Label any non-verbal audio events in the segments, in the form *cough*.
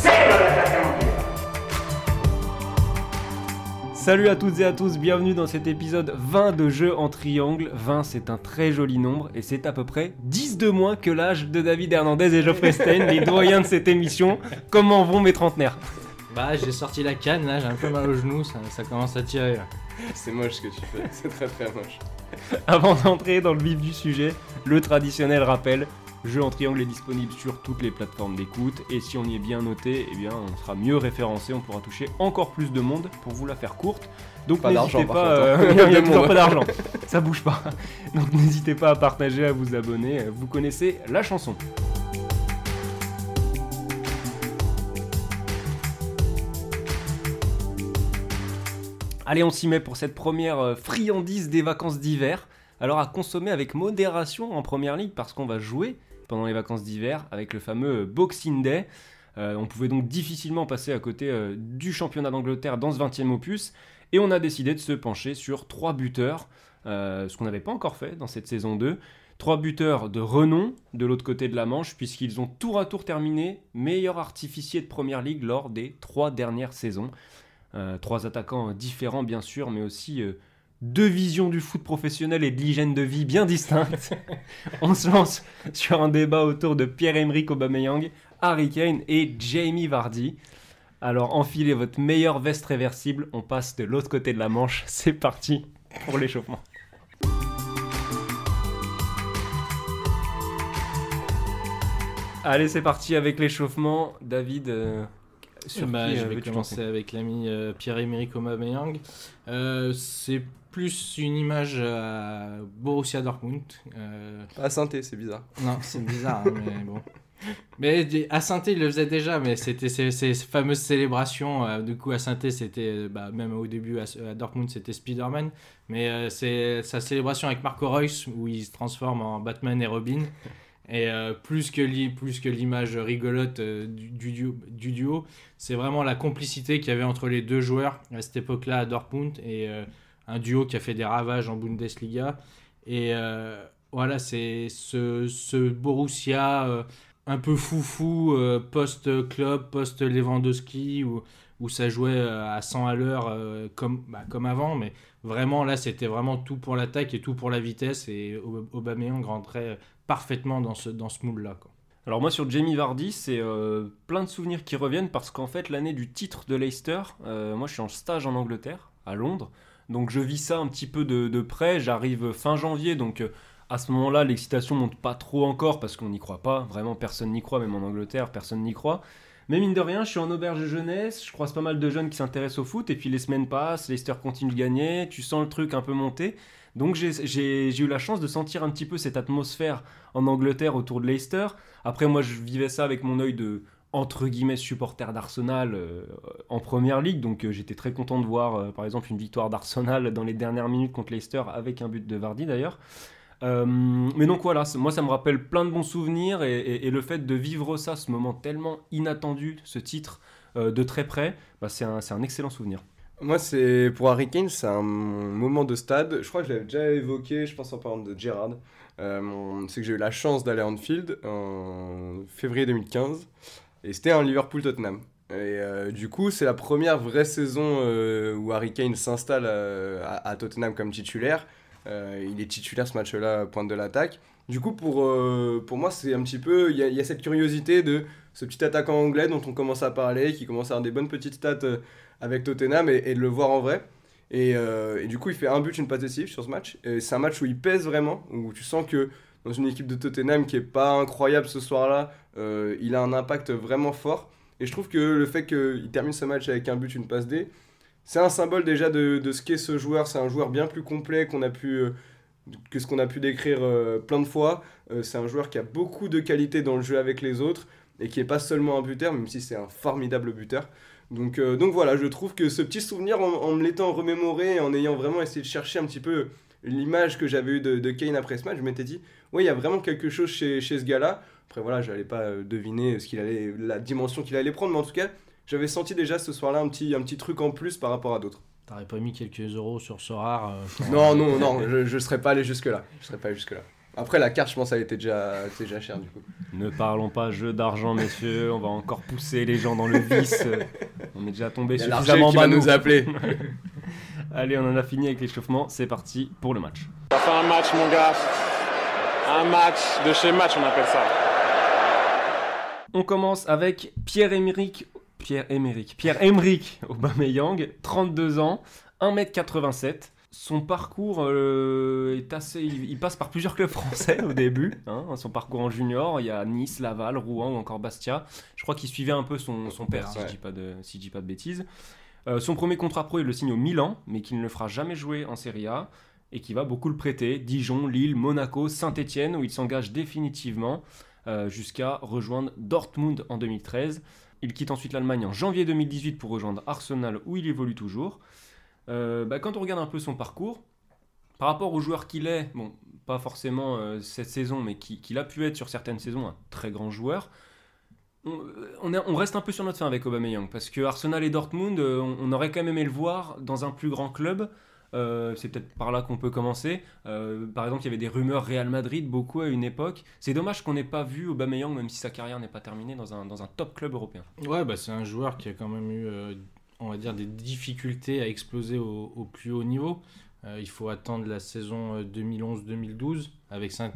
C'est le l'attaquant. Salut à toutes et à tous, bienvenue dans cet épisode 20 de Jeux en triangle. 20 c'est un très joli nombre et c'est à peu près 10 de moins que l'âge de David Hernandez et Geoffrey Stein, les doyens de cette émission. Comment vont mes trentenaires? Bah, j'ai sorti la canne, là, j'ai un peu mal au genou, ça, ça commence à tirer. là. C'est moche ce que tu fais, c'est très très moche. Avant d'entrer dans le vif du sujet, le traditionnel rappel. Jeu en triangle est disponible sur toutes les plateformes d'écoute et si on y est bien noté, eh bien on sera mieux référencé, on pourra toucher encore plus de monde pour vous la faire courte. Donc Pas n'hésitez pas, hein. euh, *laughs* *laughs* il y a De toujours monde. pas d'argent, ça bouge pas. *laughs* Donc n'hésitez pas à partager, à vous abonner, vous connaissez la chanson. Allez, on s'y met pour cette première euh, friandise des vacances d'hiver. Alors à consommer avec modération en première ligue parce qu'on va jouer pendant les vacances d'hiver avec le fameux Boxing Day. Euh, on pouvait donc difficilement passer à côté euh, du championnat d'Angleterre dans ce 20e opus et on a décidé de se pencher sur trois buteurs, euh, ce qu'on n'avait pas encore fait dans cette saison 2. Trois buteurs de renom de l'autre côté de la Manche puisqu'ils ont tour à tour terminé meilleur artificier de première ligue lors des trois dernières saisons. Euh, trois attaquants différents bien sûr mais aussi euh, deux visions du foot professionnel et de l'hygiène de vie bien distinctes. *laughs* On se lance sur un débat autour de Pierre-Emerick Aubameyang, Harry Kane et Jamie Vardy. Alors enfilez votre meilleure veste réversible, on passe de l'autre côté de la Manche, c'est parti pour l'échauffement. Allez, c'est parti avec l'échauffement. David, euh, sur Bah, qui je euh, vais commencer? avec l'ami euh, Pierre-Emerick Aubameyang. Euh, c'est plus une image à Borussia Dortmund. Euh, à synthé, c'est bizarre. non, c'est bizarre, hein, mais bon. Mais à saint il le faisait déjà, mais c'était ces, ces fameuses célébrations. euh, du coup, à saint c'était, euh, bah, même au début à, à Dortmund, c'était Spider-Man. Mais euh, c'est sa célébration avec Marco Reus, où il se transforme en Batman et Robin. Et euh, plus que l'image rigolote euh, du, du duo, du duo, c'est vraiment la complicité qu'il y avait entre les deux joueurs à cette époque-là à Dortmund. Et euh, un duo qui a fait des ravages en Bundesliga. Et euh, voilà, c'est ce, ce Borussia euh, un peu foufou, euh, post-club, post-Lewandowski, où, où ça jouait à 100 à l'heure comme, bah, comme avant. Mais vraiment, là, c'était vraiment tout pour l'attaque et tout pour la vitesse. Et Aub- Aubameyang rentrait parfaitement dans ce, dans ce moule-là. Alors moi sur Jamie Vardy, c'est plein de souvenirs qui reviennent parce qu'en fait l'année du titre de Leicester, moi je suis en stage en Angleterre, à Londres, donc je vis ça un petit peu de, près, j'arrive fin janvier, donc euh, à ce moment-là l'excitation monte pas trop encore parce qu'on n'y croit pas, vraiment personne n'y croit, même en Angleterre personne n'y croit. Mais mine de rien, je suis en auberge jeunesse, je croise pas mal de jeunes qui s'intéressent au foot, et puis les semaines passent, Leicester continue de gagner, tu sens le truc un peu monter. Donc j'ai eu la chance de sentir un petit peu cette atmosphère en Angleterre autour de Leicester. Après, moi, je vivais ça avec mon œil de entre guillemets supporter d'Arsenal euh, en première ligue. Donc, euh, j'étais très content de voir, euh, par exemple, une victoire d'Arsenal dans les dernières minutes contre Leicester avec un but de Vardy d'ailleurs. Mais donc voilà, moi ça me rappelle plein de bons souvenirs et, le fait de vivre ça, ce moment tellement inattendu, ce titre de très près, bah, c'est un, un excellent souvenir. Moi, c'est pour Harry Kane, c'est un moment de stade. Je crois que je l'avais déjà évoqué, je pense en parlant de Gerrard. C'est que j'ai eu la chance d'aller à Anfield en février 2015 et c'était un Liverpool-Tottenham. Et euh, du coup, c'est la première vraie saison euh, où Harry Kane s'installe euh, à, Tottenham comme titulaire. Il est titulaire ce match-là, pointe de l'attaque. Du coup, pour, pour moi, c'est un petit peu. Il y, a- cette curiosité de ce petit attaquant anglais dont on commence à parler, qui commence à avoir des bonnes petites stats avec Tottenham et, de le voir en vrai. Et, et du coup, il fait un but, une passe décisive sur ce match. Et c'est un match où il pèse vraiment, où tu sens que dans une équipe de Tottenham qui est pas incroyable ce soir-là, euh, il a un impact vraiment fort. Et je trouve que le fait qu'il termine ce match avec un but, une passe D, c'est un symbole déjà de, de ce qu'est ce joueur. C'est un joueur bien plus complet qu'on a pu, euh, que ce qu'on a pu décrire euh, plein de fois. C'est un joueur qui a beaucoup de qualité dans le jeu avec les autres. et qui est pas seulement un buteur, même si c'est un formidable buteur. Donc, donc voilà, je trouve que ce petit souvenir, en, en me l'étant remémoré, en ayant vraiment essayé de chercher un petit peu l'image que j'avais eue de Kane après ce match, je m'étais dit, oui, il y a vraiment quelque chose chez, chez ce gars-là. Après voilà, je n'allais pas euh, deviner ce qu'il allait, la dimension qu'il allait prendre, mais en tout cas, j'avais senti déjà ce soir-là un petit, un petit truc en plus par rapport à d'autres. T'aurais pas mis quelques euros sur ce rare euh, Non, non, non, *laughs* je ne serais pas allé jusque-là. Je serais pas allé jusque-là. Après, la carte, je pense, elle était déjà, déjà chère du coup. Ne parlons pas jeu d'argent, messieurs. On va encore pousser les gens dans le vice. On est déjà tombé suffisamment qui va bas, nous. nous appeler. *laughs* Allez, on en a fini avec l'échauffement. C'est parti pour le match. Ça fait un match, mon gars. Un match de chez match, on appelle ça. On commence avec Pierre-Emerick Pierre-Emerick Pierre-Emerick Aubameyang, 32 ans, 1m87. Son parcours euh, est assez. Il, passe par plusieurs clubs français au début. hein. son parcours en junior, il y a Nice, Laval, Rouen ou encore Bastia. Je crois qu'il suivait un peu son, son père, si, je dis pas de, si je dis pas de bêtises. Euh, son premier contrat pro, il le signe au Milan, mais qu'il ne le fera jamais jouer en Serie A et qui va beaucoup le prêter. Dijon, Lille, Monaco, Saint-Etienne, où il s'engage définitivement euh, jusqu'à rejoindre Dortmund en 2013. Il quitte ensuite l'Allemagne en janvier 2018 pour rejoindre Arsenal, où il évolue toujours. Euh, bah, quand on regarde un peu son parcours, par rapport au joueur qu'il est, bon, pas forcément euh, cette saison, mais qui- qu'il a pu être sur certaines saisons un très grand joueur, on, on est- on reste un peu sur notre fin avec Aubameyang, parce que Arsenal et Dortmund, on, on aurait quand même aimé le voir dans un plus grand club. Euh, c'est peut-être par là qu'on peut commencer. Euh, par exemple, il y avait des rumeurs Real Madrid beaucoup à une époque. C'est dommage qu'on n'ait pas vu Aubameyang, même si sa carrière n'est pas terminée, dans un, dans un top club européen. Ouais, bah, c'est un joueur qui a quand même eu, euh, on va dire, des difficultés à exploser au, au plus haut niveau. Euh, il faut attendre la saison euh, 2011-2012 avec saint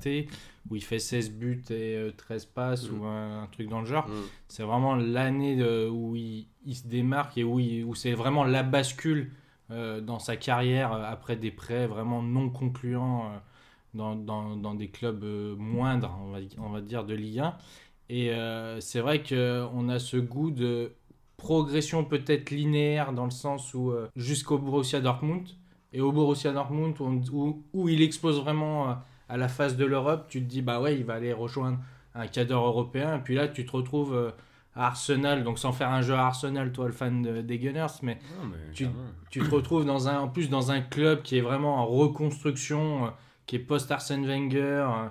où il fait 16 buts et euh, 13 passes Mm. ou un, un truc dans le genre. Mm. C'est vraiment l'année où il, il se démarque et où, il- où c'est vraiment la bascule euh, dans sa carrière euh, après des prêts vraiment non concluants euh, dans, dans- des clubs euh, moindres, on va, on va dire, de Ligue 1. Et euh, c'est vrai qu'on a ce goût de progression peut-être linéaire dans le sens où euh, jusqu'au Borussia Dortmund et au Borussia Dortmund où, où il expose vraiment euh, à la face de l'Europe, tu te dis bah ouais il va aller rejoindre un cadre européen et puis là tu te retrouves euh, à Arsenal donc sans faire un jeu à Arsenal toi le fan de- des Gunners mais Tu- tu te retrouves dans un, en plus dans un club qui est vraiment en reconstruction, euh, qui est post-Arsène Wenger, euh,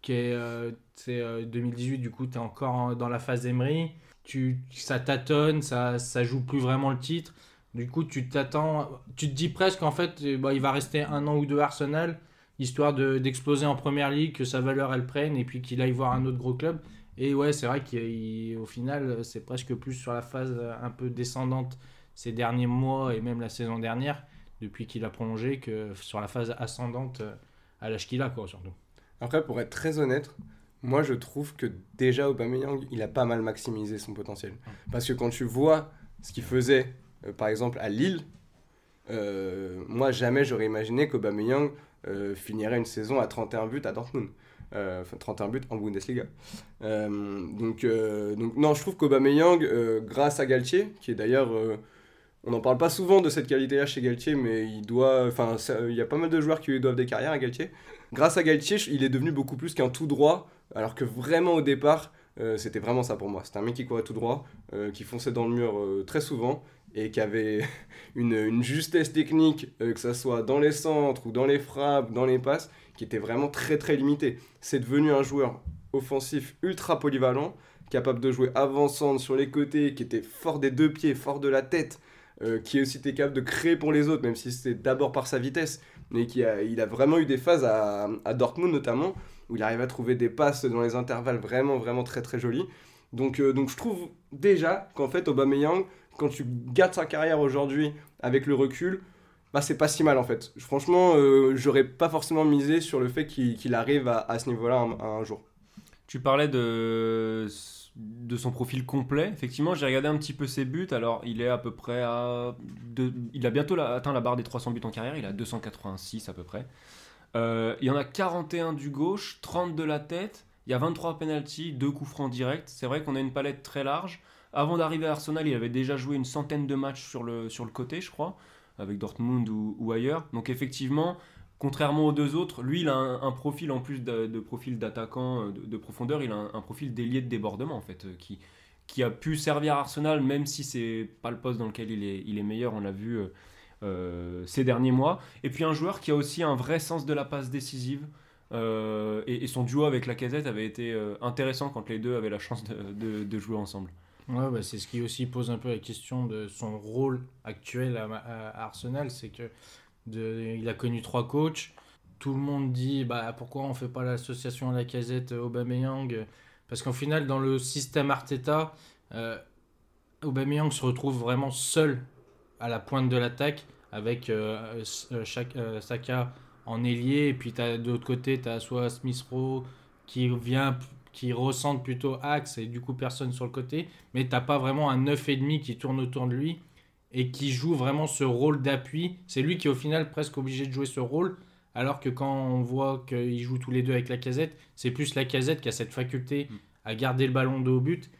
qui est, euh, c'est, euh, 2018, du coup, tu es encore en- dans la phase Emery. Tu, ça tâtonne, ça, ça joue plus vraiment le titre. Du coup, tu t'attends, tu te dis presque en fait, bah, il va rester un an ou deux à Arsenal, histoire de, d'exploser en première ligue, que sa valeur elle prenne, et puis qu'il aille voir un autre gros club. Et ouais, c'est vrai qu'au final, c'est presque plus sur la phase un peu descendante ces derniers mois et même la saison dernière, depuis qu'il a prolongé, que sur la phase ascendante à l'âge qu'il a, quoi, surtout. Après, pour être très honnête, moi je trouve que déjà Aubameyang, il a pas mal maximisé son potentiel. Parce que quand tu vois ce qu'il faisait, euh, par exemple à Lille, euh, moi jamais j'aurais imaginé qu'Aubameyang euh, finirait une saison à 31 buts à Dortmund. Euh, Enfin, 31 buts en Bundesliga. Euh, donc, euh, donc, non, je trouve qu'Aubameyang, euh, grâce à Galtier, qui est d'ailleurs... on n'en parle pas souvent de cette qualité-là chez Galtier, mais il doit... Enfin, il y a pas mal de joueurs qui lui doivent des carrières à Galtier. Grâce à Galtier, il est devenu beaucoup plus qu'un tout droit, alors que vraiment au départ, c'était vraiment ça pour moi. C'était un mec qui courait tout droit, qui fonçait dans le mur très souvent, et qui avait *laughs* une, une justesse technique, que ça soit dans les centres ou dans les frappes, dans les passes, qui était vraiment très très limitée. C'est devenu un joueur offensif ultra polyvalent, capable de jouer avant-centre sur les côtés, qui était fort des deux pieds, fort de la tête, euh, qui aussi était capable de créer pour les autres, même si c'était d'abord par sa vitesse, mais qui a, il a vraiment eu des phases à, à Dortmund notamment, où il arrive à trouver des passes dans les intervalles vraiment vraiment très très jolies. Donc, euh, donc je trouve déjà qu'en fait Aubameyang, quand tu gardes sa carrière aujourd'hui avec le recul, bah c'est pas si mal en fait. Franchement, euh, j'aurais pas forcément misé sur le fait qu'il arrive à, ce niveau-là un, jour. Tu parlais de, de son profil complet. Effectivement, j'ai regardé un petit peu ses buts. Alors, il est à peu près à. il a bientôt atteint la barre des 300 buts en carrière. Il a 286 à peu près. Euh, il y en a 41 du gauche, 30 de la tête. Il y a 23 penalties, 2 coups francs directs. C'est vrai qu'on a une palette très large. Avant d'arriver à Arsenal, il avait déjà joué une centaine de matchs sur le, sur le côté, je crois, avec Dortmund ou, ailleurs. Donc, effectivement, contrairement aux deux autres, lui, il a un, profil en plus de, profil d'attaquant, euh, de, de profondeur, il a un, profil d'ailier de débordement en fait, euh, qui, qui a pu servir à Arsenal, même si c'est pas le poste dans lequel il est, il est meilleur, on l'a vu euh, ces derniers mois. Et puis un joueur qui a aussi un vrai sens de la passe décisive. et, son duo avec la casette avait été intéressant quand les deux avaient la chance de- de jouer ensemble. Ouais, bah, c'est ce qui aussi pose un peu la question de son rôle actuel à, Arsenal, c'est que de, il a connu trois coachs. Tout le monde dit bah, pourquoi on fait pas l'association à la casette Aubameyang Parce qu'au final, dans le système Arteta, euh, Aubameyang se retrouve vraiment seul à la pointe de l'attaque avec euh, euh, chaque, euh, Saka en ailier. Et puis t'as- de l'autre côté, tu as soit Smith Rowe qui vient qui recentre plutôt axe et du coup personne sur le côté mais t'as pas vraiment un 9,5 qui tourne autour de lui et qui joue vraiment ce rôle d'appui. C'est lui qui est au final presque obligé de jouer ce rôle, alors que quand on voit qu'ils jouent tous les deux avec la casette, c'est plus la casette qui a cette faculté à garder le ballon de haut but.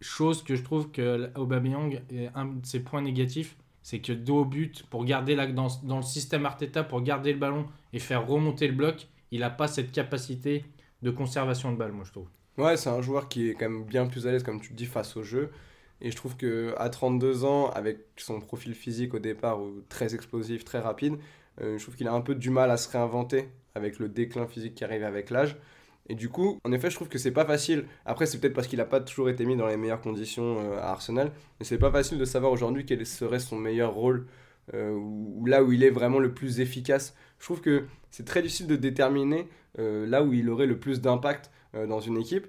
Chose que je trouve que Aubameyang est un de ses points négatifs, c'est que de haut but, pour garder la, dans, dans le système Arteta, pour garder le ballon et faire remonter le bloc, il n'a pas cette capacité de conservation de balle, moi je trouve. Ouais, c'est un joueur qui est quand même bien plus à l'aise, comme tu le dis, face au jeu. Et je trouve que à 32 ans, avec son profil physique au départ, euh, très explosif, très rapide, euh, je trouve qu'il a un peu du mal à se réinventer avec le déclin physique qui arrive avec l'âge. Et du coup, en effet, je trouve que c'est pas facile. Après, c'est peut-être parce qu'il n'a pas toujours été mis dans les meilleures conditions euh, à Arsenal, mais c'est pas facile de savoir aujourd'hui quel serait son meilleur rôle ou ou là où il est vraiment le plus efficace. Je trouve que c'est très difficile de déterminer euh, là où il aurait le plus d'impact euh, dans une équipe.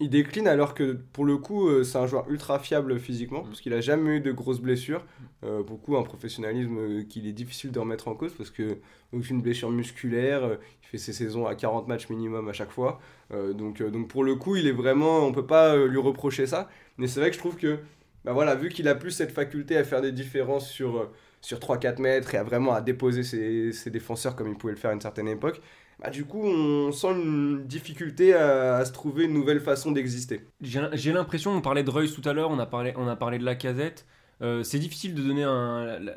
Il décline alors que pour le coup, euh, c'est un joueur ultra fiable physiquement, parce qu'il a jamais eu de grosses blessures. Euh, beaucoup un professionnalisme euh, qu'il est difficile de remettre en cause, parce que aucune blessure musculaire, euh, il fait ses saisons à 40 matchs minimum à chaque fois. Euh, donc, euh, donc pour le coup, il est vraiment, on peut pas euh, lui reprocher ça. Mais c'est vrai que je trouve que, bah voilà, vu qu'il a plus cette faculté à faire des différences sur, euh, sur 3-4 mètres et à vraiment à déposer ses, défenseurs comme il pouvait le faire à une certaine époque, bah, du coup, on sent une difficulté à, se trouver une nouvelle façon d'exister. J'ai l'impression, on parlait de Reus tout à l'heure, on, a parlé- on a parlé de la casette. Euh, c'est difficile de donner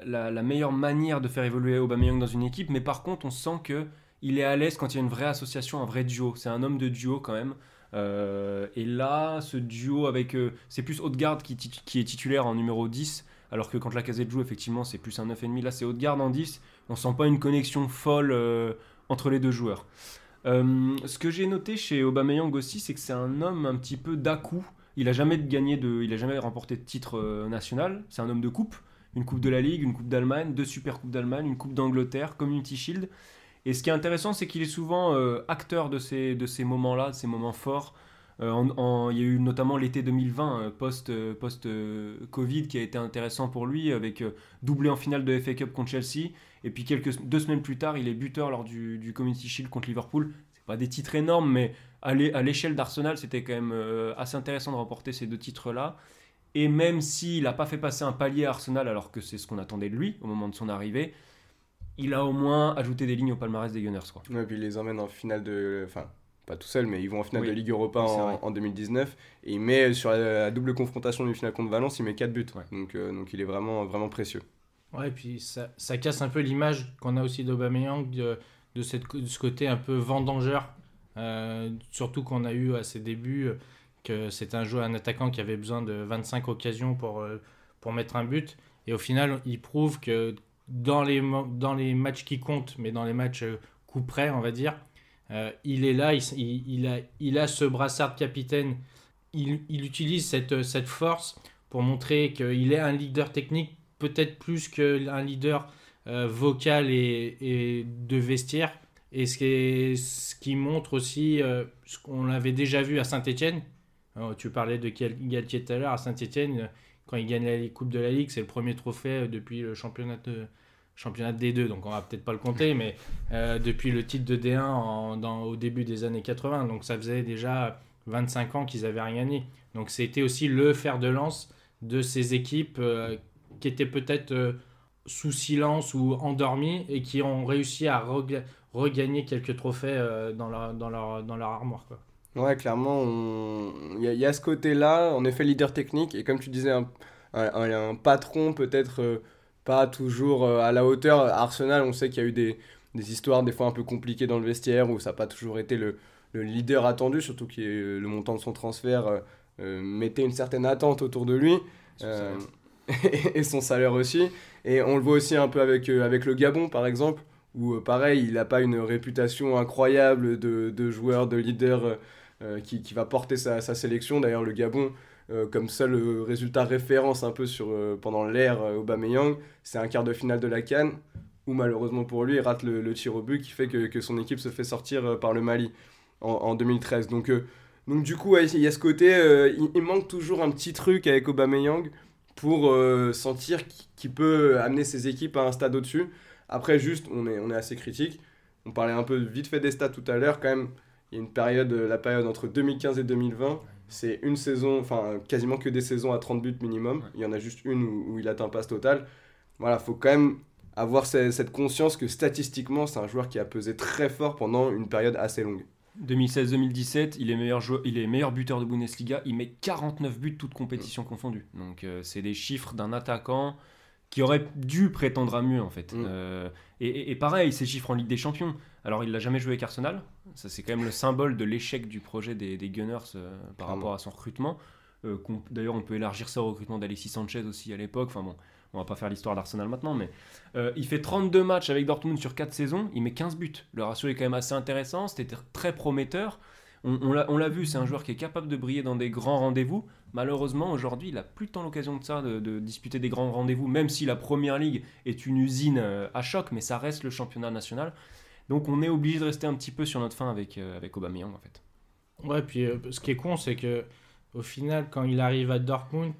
la, meilleure manière de faire évoluer Aubameyang dans une équipe, mais par contre, on sent que il est à l'aise quand il y a une vraie association, un vrai duo. C'est un homme de duo quand même. Euh, et là, ce duo avec. euh, c'est plus Haute-Garde qui, qui est titulaire en numéro 10, alors que quand la casette joue, effectivement, c'est plus un 9,5. Là, c'est Haute-Garde en 10. On sent pas une connexion folle euh, entre les deux joueurs. Euh, ce que j'ai noté chez Aubameyang aussi, c'est que c'est un homme un petit peu d'à-coup. Il a jamais gagné de, il a jamais remporté de titre euh, national. C'est un homme de coupe, une coupe de la Ligue, une coupe d'Allemagne, deux super coupes d'Allemagne, une coupe d'Angleterre, Community Shield. Et ce qui est intéressant, c'est qu'il est souvent acteur de ces, de ces moments-là, de ces moments forts. Euh, il y a eu notamment l'été 2020, euh, post, euh, qui a été intéressant pour lui, avec doublé en finale de FA Cup contre Chelsea. Et puis quelques deux semaines plus tard, il est buteur lors du, du Community Shield contre Liverpool. C'est pas des titres énormes, mais à l'é- à l'échelle d'Arsenal, c'était quand même assez intéressant de remporter ces deux titres-là. Et même s'il n'a pas fait passer un palier à Arsenal, alors que c'est ce qu'on attendait de lui au moment de son arrivée, il a au moins ajouté des lignes au palmarès des Gunners. Quoi. Ouais, puis il les emmène en finale de. Enfin, pas tout seul, mais ils vont en finale Oui. de Ligue Europa Oui, en, en 2019. Et il met sur la, la double confrontation du finale contre Valence, il met 4 buts. Ouais. Donc, euh, donc il est vraiment, vraiment précieux. Ouais, et puis ça, ça casse un peu l'image qu'on a aussi d'Aubameyang, de, de, cette, de ce côté un peu vendangeur. Euh, surtout qu'on a eu à ses débuts que c'est un joueur, un attaquant qui avait besoin de 25 occasions pour, euh, pour mettre un but. Et au final, il prouve que dans les, dans les matchs qui comptent, mais dans les matchs coup près, on va dire, euh, il est là, il, a, il a ce brassard de capitaine. Il, il utilise cette, cette force pour montrer qu'il est un leader technique, peut-être plus qu'un leader euh, vocal et, de vestiaire. Et ce qui, ce qui montre aussi euh, ce qu'on avait déjà vu à Saint-Etienne. tu parlais de Gal- Galtier tout à l'heure. À Saint-Etienne, quand il gagne la Coupe de la Ligue, c'est le premier trophée euh, depuis le championnat de, championnat de D2. Donc on va peut-être pas le compter, *laughs* mais euh, depuis le titre de D1 en- dans, au début des années 80. Donc ça faisait déjà 25 ans qu'ils avaient rien gagné. Donc c'était aussi le fer de lance de ces équipes euh, qui étaient peut-être euh, sous silence ou endormies et qui ont réussi à rega- regagner quelques trophées dans, leur, dans, leur, dans leur armoire. Quoi. Ouais, clairement, on- il y, a- il y a ce côté-là, en effet, leader technique, et comme tu disais, un, un- un- un patron peut-être pas toujours euh, à la hauteur. Arsenal, on sait qu'il y a eu des, des histoires des fois un peu compliquées dans le vestiaire où ça n'a pas toujours été le, le leader attendu, surtout que le montant de son transfert euh, euh, mettait une certaine attente autour de lui. Euh, *laughs* et son salaire aussi. Et on le voit aussi un peu avec, avec le Gabon, par exemple, où pareil, il n'a pas une réputation incroyable de, de joueur, de leader qui, qui, va porter sa, sa sélection. D'ailleurs, le Gabon, comme seul résultat référence un peu sur, pendant l'ère Aubameyang, c'est un quart de finale de la Cannes où malheureusement pour lui, il rate le, tir au but qui fait que, que, son équipe se fait sortir par le Mali en, 2013. Donc, euh, donc du coup, il y a ce côté, euh, il, manque toujours un petit truc avec Aubameyang pour euh, sentir qu'il peut amener ses équipes à un stade au-dessus. Après, juste, on est, on est assez critique. On parlait un peu vite fait des stats tout à l'heure. Quand même, il y a une période, la période entre 2015 et 2020, c'est une saison, enfin quasiment que des saisons à 30 buts minimum. Il y en a juste une où, il atteint pas ce total. Voilà, faut quand même avoir cette conscience que statistiquement, c'est un joueur qui a pesé très fort pendant une période assez longue. 2016-2017, il est meilleur joueur, il est meilleur buteur de Bundesliga, il met 49 buts toutes compétitions confondues. Donc euh, c'est des chiffres d'un attaquant qui aurait dû prétendre à mieux en fait. Mm. Euh, et, pareil, ces chiffres en Ligue des Champions. Alors il l'a jamais joué avec Arsenal, ça c'est quand même le symbole de l'échec du projet des, Gunners euh, par rapport à son recrutement. D'ailleurs on peut élargir ça au recrutement d'Alexis Sanchez aussi à l'époque. Enfin bon, on va pas faire l'histoire d'Arsenal maintenant, mais euh, il fait 32 matchs avec Dortmund sur 4 saisons, il met 15 buts. Le ratio est quand même assez intéressant, c'était très prometteur. On, on l'a vu, c'est un joueur qui est capable de briller dans des grands rendez-vous. Malheureusement, aujourd'hui, il a plus tant l'occasion de ça, de, disputer des grands rendez-vous, même si la première ligue est une usine euh, à choc, mais ça reste le championnat national. Donc on est obligé de rester un petit peu sur notre fin avec, euh, avec Aubameyang en fait. Ouais, puis ce qui est con, c'est que au final, quand il arrive à Dortmund,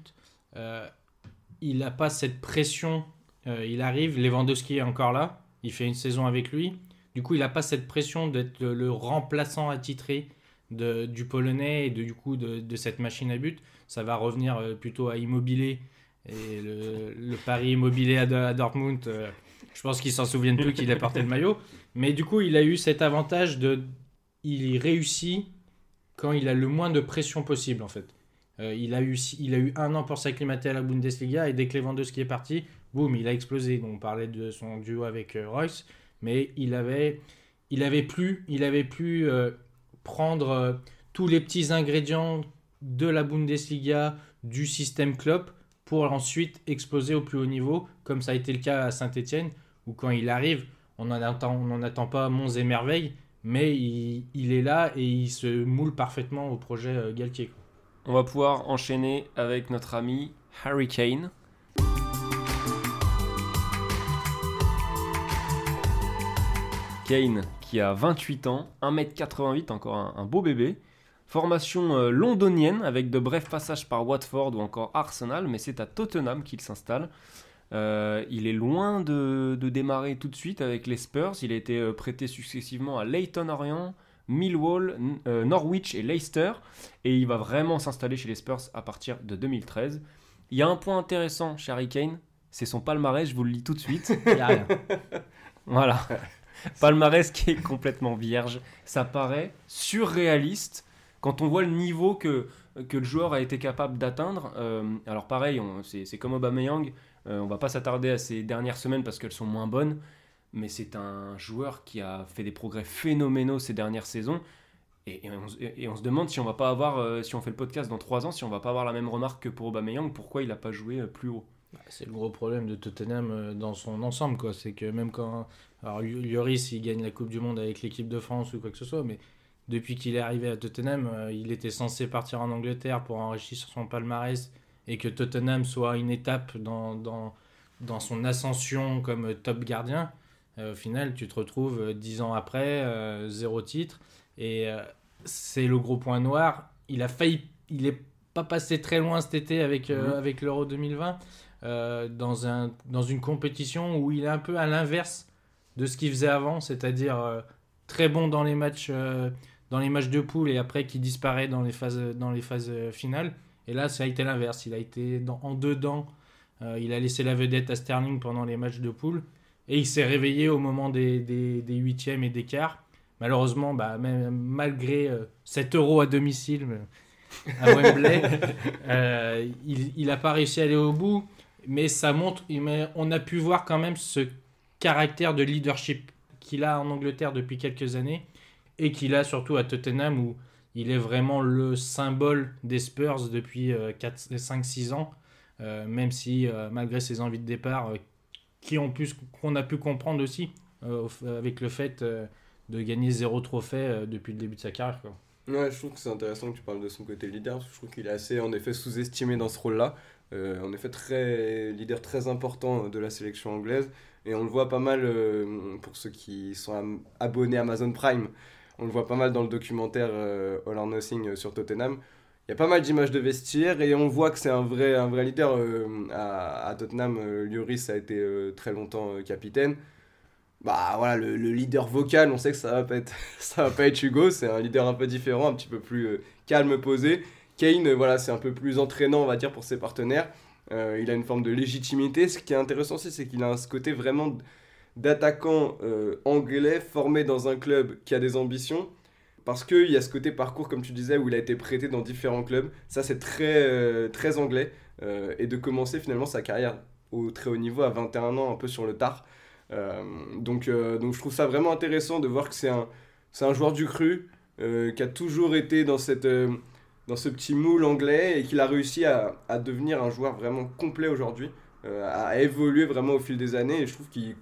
il n'a pas cette pression. Euh, il arrive, Lewandowski est encore là, il fait une saison avec lui. Du coup, il n'a pas cette pression d'être le remplaçant attitré de, du Polonais et du coup de, cette machine à but. Ça va revenir euh, plutôt à Immobilier. Et le, le pari Immobilier à, Dortmund, euh, je pense qu'ils s'en souviennent plus qu'il a porté le maillot. Mais du coup, il a eu cet avantage de. Il réussit quand il a le moins de pression possible, en fait. Euh, il, a eu, il a eu un an pour s'acclimater à la Bundesliga et dès que Lewandowski est parti, boum, il a explosé. on parlait de son duo avec euh, Royce, mais il avait, il avait plus, il avait plus euh, prendre tous les petits ingrédients de la Bundesliga, du système Klopp, pour ensuite exploser au plus haut niveau, comme ça a été le cas à Saint-Etienne, où quand il arrive, on n'en attend, pas monts et merveilles, mais il, est là et il se moule parfaitement au projet Galtier on va pouvoir enchaîner avec notre ami Harry Kane. Kane qui a 28 ans, 1m88, encore un, beau bébé. Formation euh, londonienne avec de brefs passages par Watford ou encore Arsenal, mais c'est à Tottenham qu'il s'installe. Euh, il est loin de, démarrer tout de suite avec les Spurs. Il a été euh, prêté successivement à Leyton Orient, Millwall, euh, Norwich et Leicester. Et il va vraiment s'installer chez les Spurs à partir de 2013. Il y a un point intéressant chez Harry Kane, c'est son palmarès, je vous le lis tout de suite. *laughs* Il a rien. voilà. palmarès qui est complètement vierge. Ça paraît surréaliste quand on voit le niveau que, que le joueur a été capable d'atteindre. Euh, alors pareil, c'est comme Aubameyang, euh, on va pas s'attarder à ces dernières semaines parce qu'elles sont moins bonnes mais c'est un joueur qui a fait des progrès phénoménaux ces dernières saisons. Et, on, se demande si on va pas avoir, euh, si on fait le podcast dans trois ans, si on va pas avoir la même remarque que pour Aubameyang, pourquoi il n'a pas joué euh, plus haut. Bah, c'est le gros problème de Tottenham euh, dans son ensemble, quoi. C'est que même quand, alors Lloris, il gagne la Coupe du Monde avec l'équipe de France ou quoi que ce soit, mais depuis qu'il est arrivé à Tottenham, il était censé partir en Angleterre pour enrichir son palmarès et que Tottenham soit une étape dans, dans, dans son ascension comme top gardien. Euh, au final, tu te retrouves euh, dix ans après, euh, zéro titre. Et c'est le gros point noir. Il a failli. Il n'est pas passé très loin cet été avec, mhm. avec l'Euro 2020. dans, un, dans une compétition où il est un peu à l'inverse de ce qu'il faisait avant, c'est-à-dire très bon dans les matchs dans les matchs de poule et après qui disparaît dans les phases dans les phases finales. Et là, ça a été l'inverse. Il a été dans, en dedans. il a laissé la vedette à Sterling pendant les matchs de poule. Et il s'est réveillé au moment des, des, huitièmes et des quarts. Malheureusement, bah, même, malgré 7 euh, euros à domicile euh, à Wembley, *laughs* euh, il n'a pas réussi à aller au bout. Mais ça montre, on a pu voir quand même ce caractère de leadership qu'il a en Angleterre depuis quelques années et qu'il a surtout à Tottenham où il est vraiment le symbole des Spurs depuis 5-6 ans, euh, même si euh, malgré ses envies de départ, euh, qui qu'on a pu comprendre aussi avec le fait de gagner zéro trophée depuis le début de sa carrière. Ouais, je trouve que c'est intéressant que tu parles de son côté leader, je trouve qu'il est assez en effet sous-estimé dans ce rôle-là. en effet, très, leader très important de la sélection anglaise. Et on le voit pas mal pour ceux qui sont abonnés à Amazon Prime on le voit pas mal dans le documentaire euh, All or Nothing euh, sur Tottenham. Il y a pas mal d'images de vestiaire et on voit que c'est un vrai, un vrai leader. Euh, à, Tottenham, Lloris a été très longtemps capitaine. Bah voilà, le, leader vocal, on sait que ça va pas être, *laughs* ça va pas être Hugo, c'est un leader un peu différent, un petit peu plus calme, posé. Kane, voilà, c'est un peu plus entraînant, on va dire, pour ses partenaires. il a une forme de légitimité. Ce qui est intéressant aussi, c'est qu'il a ce côté vraiment d'attaquants euh, anglais formés dans un club qui a des ambitions. Parce qu'il y a ce côté parcours, comme tu disais, où il a été prêté dans différents clubs. Ça, c'est très, euh, très anglais. Euh, et de commencer finalement sa carrière au très haut niveau à 21 ans, un peu sur le tard. donc, donc je trouve ça vraiment intéressant de voir que c'est un, un joueur du cru, qui a toujours été dans, cette, dans ce petit moule anglais et qu'il a réussi à, à, devenir un joueur vraiment complet aujourd'hui, à évoluer vraiment au fil des années. Et je trouve qu'il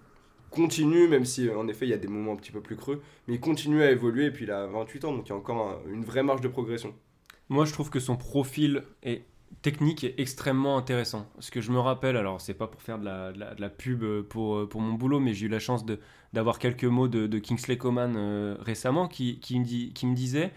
continue, même si en effet il y a des moments un petit peu plus creux, mais il continue à évoluer et puis il a 28 ans, donc il y a encore une vraie marge de progression. Moi je trouve que son profil est technique est extrêmement intéressant. Ce que je me rappelle, alors c'est pas pour faire de la, de la, pub pour, pour mon boulot, mais j'ai eu la chance d'avoir quelques mots de, de Kingsley Coman euh, récemment qui, qui, me dit, qui me disait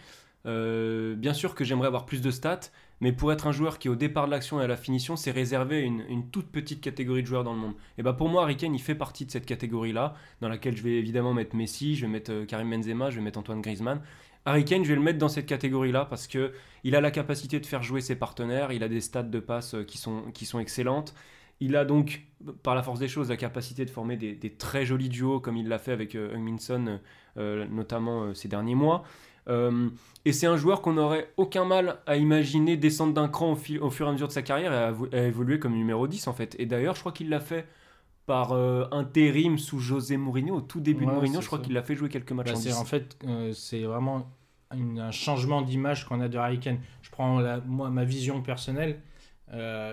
euh, bien sûr que j'aimerais avoir plus de stats, mais pour être un joueur qui, au départ de l'action et à la finition, c'est réservé une, une, toute petite catégorie de joueurs dans le monde. Et bah pour moi, Harry Kane, il fait partie de cette catégorie-là, dans laquelle je vais évidemment mettre Messi, je vais mettre euh, Karim Benzema, je vais mettre Antoine Griezmann. Harry Kane, je vais le mettre dans cette catégorie-là parce que il a la capacité de faire jouer ses partenaires, il a des stats de passe euh, qui sont, qui sont excellentes. Il a donc, par la force des choses, la capacité de former des, très jolis duos comme il l'a fait avec euh, Minson, euh, notamment ces derniers mois. Euh, et c'est un joueur qu'on n'aurait aucun mal à imaginer descendre d'un cran au, fur et à mesure de sa carrière et à, évoluer comme numéro 10 en fait. Et d'ailleurs, je crois qu'il l'a fait par euh, intérim sous José Mourinho, au tout début de Mourinho, je crois qu'il l'a fait jouer quelques matchs bah, en, en fait, euh, c'est vraiment un changement d'image qu'on a de Harry Kane. Je prends moi, ma vision personnelle.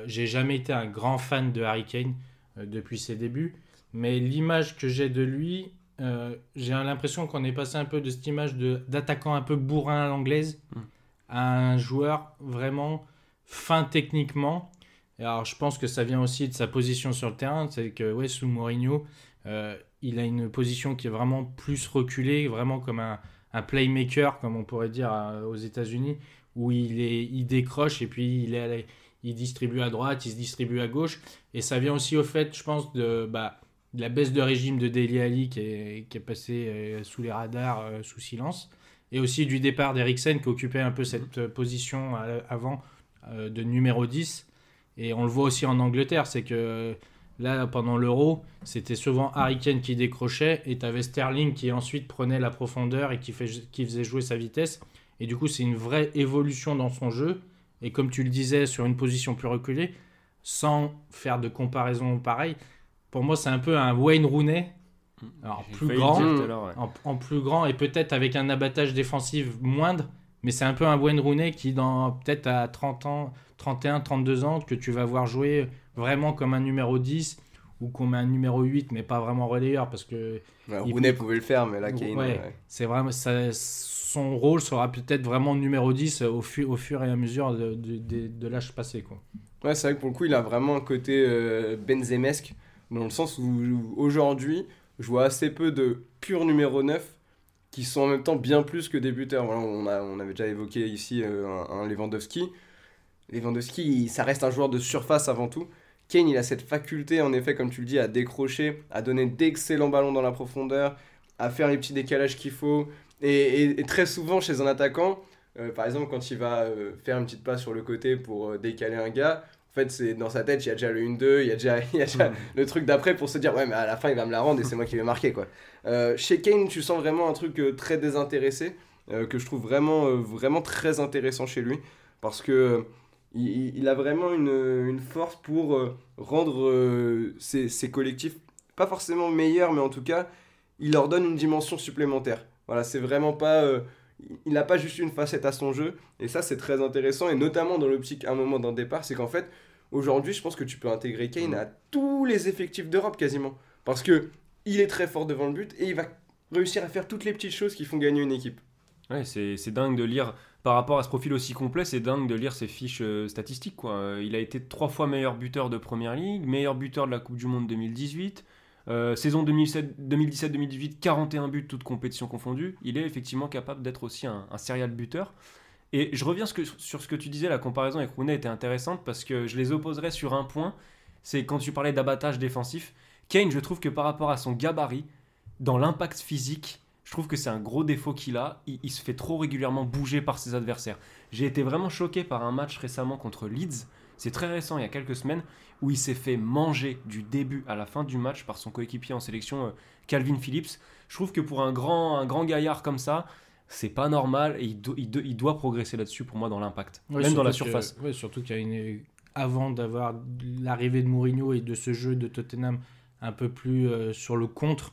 j'ai jamais été un grand fan de Harry Kane depuis ses débuts, mais l'image que j'ai de lui, euh, j'ai l'impression qu'on est passé un peu de cette image d'attaquant un peu bourrin à l'anglaise hmm. à un joueur vraiment fin techniquement. alors je pense que ça vient aussi de sa position sur le terrain, c'est que ouais, sous Mourinho, euh, il a une position qui est vraiment plus reculée, vraiment comme un, un playmaker, comme on pourrait dire aux États-Unis, où il, est, il décroche et puis il, est, il distribue à droite, il se distribue à gauche. Et ça vient aussi au fait, je pense, de... Bah, la baisse de régime de Deli Ali qui est, qui est passé euh, sous les radars, euh, sous silence, et aussi du départ d'Eriksen qui occupait un peu cette euh, position avant de numéro 10. Et on le voit aussi en Angleterre, c'est que là, pendant l'Euro, c'était souvent Harry Kane qui décrochait et tu avais Sterling qui ensuite prenait la profondeur et qui, fait, qui faisait jouer sa vitesse. Et du coup, c'est une vraie évolution dans son jeu. Et comme tu le disais, sur une position plus reculée, sans faire de comparaison pareille, pour moi, c'est un peu un Wayne Rooney. Alors, plus grand, en, plus grand et peut-être avec un abattage défensif moindre, mais c'est un peu un Wayne Rooney qui, dans peut-être à 30 ans, 31, 32 ans, que tu vas voir jouer vraiment comme un numéro 10 ou comme un numéro 8, mais pas vraiment relayeur parce que. Rooney pouvait le faire, mais là, Kane. Ouais, c'est vraiment. Ça, son rôle sera peut-être vraiment numéro 10 au, au fur et à mesure de, de, l'âge passé. Quoi. Ouais, c'est vrai que pour le coup, il a vraiment un côté euh, benzemesque dans le sens où aujourd'hui, je vois assez peu de purs numéro 9 qui sont en même temps bien plus que des buteurs. Voilà, on, a, on avait déjà évoqué ici euh, un, Lewandowski. Lewandowski, ça reste un joueur de surface avant tout. Kane, il a cette faculté, en effet, comme tu le dis, à décrocher, à donner d'excellents ballons dans la profondeur, à faire les petits décalages qu'il faut. Et, très souvent, chez un attaquant, euh, par exemple, quand il va euh, faire une petite passe sur le côté pour décaler un gars, en fait, c'est dans sa tête, il y a déjà le 1-2, il y a déjà, *laughs* il y a déjà mm. le truc d'après pour se dire, ouais, mais à la fin, il va me la rendre et c'est moi qui vais marquer, quoi. Euh, chez Kane, tu sens vraiment un truc euh, très désintéressé, euh, que je trouve vraiment, vraiment très intéressant chez lui, parce que il, il, a vraiment une, une force pour rendre ses, ses, collectifs, pas forcément meilleurs, mais en tout cas, il leur donne une dimension supplémentaire. Voilà, c'est vraiment pas. Il n'a pas juste une facette à son jeu, et ça c'est très intéressant, et notamment dans l'optique à un moment d'un départ, c'est qu'en fait, aujourd'hui, je pense que tu peux intégrer Kane à tous les effectifs d'Europe quasiment. Parce que il est très fort devant le but, et il va réussir à faire toutes les petites choses qui font gagner une équipe. Ouais, c'est c'est dingue de lire, par rapport à ce profil aussi complet, c'est dingue de lire ses fiches euh, statistiques. Quoi. Euh, Il a été trois fois meilleur buteur de Première Ligue, meilleur buteur de la Coupe du Monde 2018, euh, saison 2007 2017-2018, 41 buts, toutes compétitions confondues. Il est effectivement capable d'être aussi un, un serial buteur. Et je reviens sur ce que tu disais, la comparaison avec Rooney était intéressante parce que je les opposerais sur un point, c'est quand tu parlais d'abattage défensif. Kane, je trouve que par rapport à son gabarit, dans l'impact physique, je trouve que c'est un gros défaut qu'il a. Il se fait trop régulièrement bouger par ses adversaires. J'ai été vraiment choqué par un match récemment contre Leeds. C'est très récent, il y a quelques semaines, où il s'est fait manger du début à la fin du match par son coéquipier en sélection, euh, Calvin Phillips. Je trouve que pour un grand, un grand gaillard comme ça, c'est pas normal et il, do- il do- il doit progresser là-dessus pour moi dans l'impact, même dans la que- surface. ouais, surtout qu'il y a une avant d'avoir l'arrivée de Mourinho et de ce jeu de Tottenham un peu plus euh, sur le contre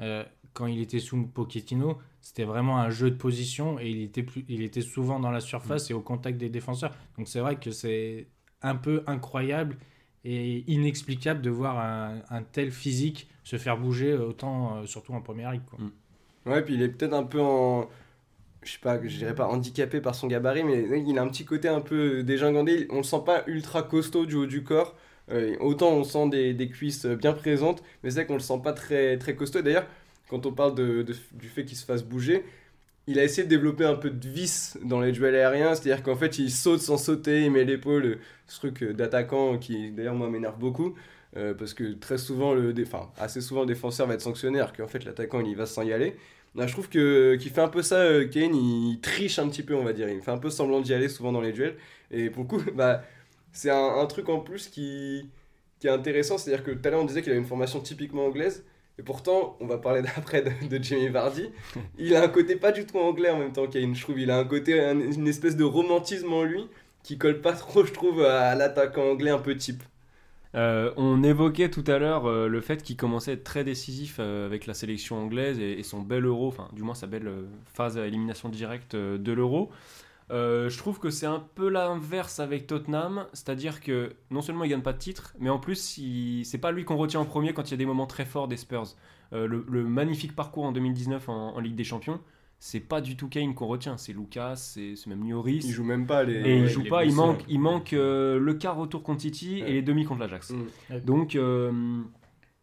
euh, quand il était sous Pochettino, c'était vraiment un jeu de position et il était plus il était souvent dans la surface et au contact des défenseurs. Donc c'est vrai que c'est un peu incroyable et inexplicable de voir un, tel physique se faire bouger autant euh, surtout en première ligue quoi. Ouais, puis il est peut-être un peu en. Je sais pas, je dirais pas handicapé par son gabarit, mais il a un petit côté un peu dégingandé. On le sent pas ultra costaud du haut du corps. Euh, autant on sent des, cuisses bien présentes, mais c'est vrai qu'on le sent pas très, très costaud. D'ailleurs, quand on parle du fait qu'il se fasse bouger, il a essayé de développer un peu de vis dans les duels aériens, c'est-à-dire qu'en fait il saute sans sauter, il met l'épaule, ce truc euh, d'attaquant qui d'ailleurs moi m'énerve beaucoup. euh, parce que très souvent, le enfin, assez souvent, le défenseur va être sanctionné, alors qu'en fait, l'attaquant, il va sans y aller. Je trouve que qu'il fait un peu ça, euh, Kane, il triche un petit peu, on va dire. Il fait un peu semblant d'y aller souvent dans les duels. Et pour le coup, *laughs* bah, c'est un, truc en plus qui, qui est intéressant. C'est-à-dire que tout à l'heure, on disait qu'il a une formation typiquement anglaise. Et pourtant, on va parler d'après de, Jamie Vardy. Il a un côté pas du tout anglais en même temps, Kane. Je trouve il a un côté, un- une espèce de romantisme en lui qui colle pas trop, je trouve, à l'attaquant anglais un peu type. Euh, on évoquait tout à l'heure euh, le fait qu'il commençait à être très décisif euh, avec la sélection anglaise et, son bel euro, enfin du moins sa belle phase à élimination directe de l'euro. Euh, je trouve que c'est un peu l'inverse avec Tottenham, c'est-à-dire que non seulement il gagne pas de titre, mais en plus il... c'est pas lui qu'on retient en premier quand il y a des moments très forts des Spurs. Euh, le, le magnifique parcours en 2019 en, en Ligue des Champions, c'est pas du tout Kane qu'on retient, c'est Lucas, c'est même Lloris. Il joue même pas les. Et il joue les pas, il manque, il manque euh, le quart retour contre City Ouais. et les demi contre l'Ajax. Mm. Donc euh,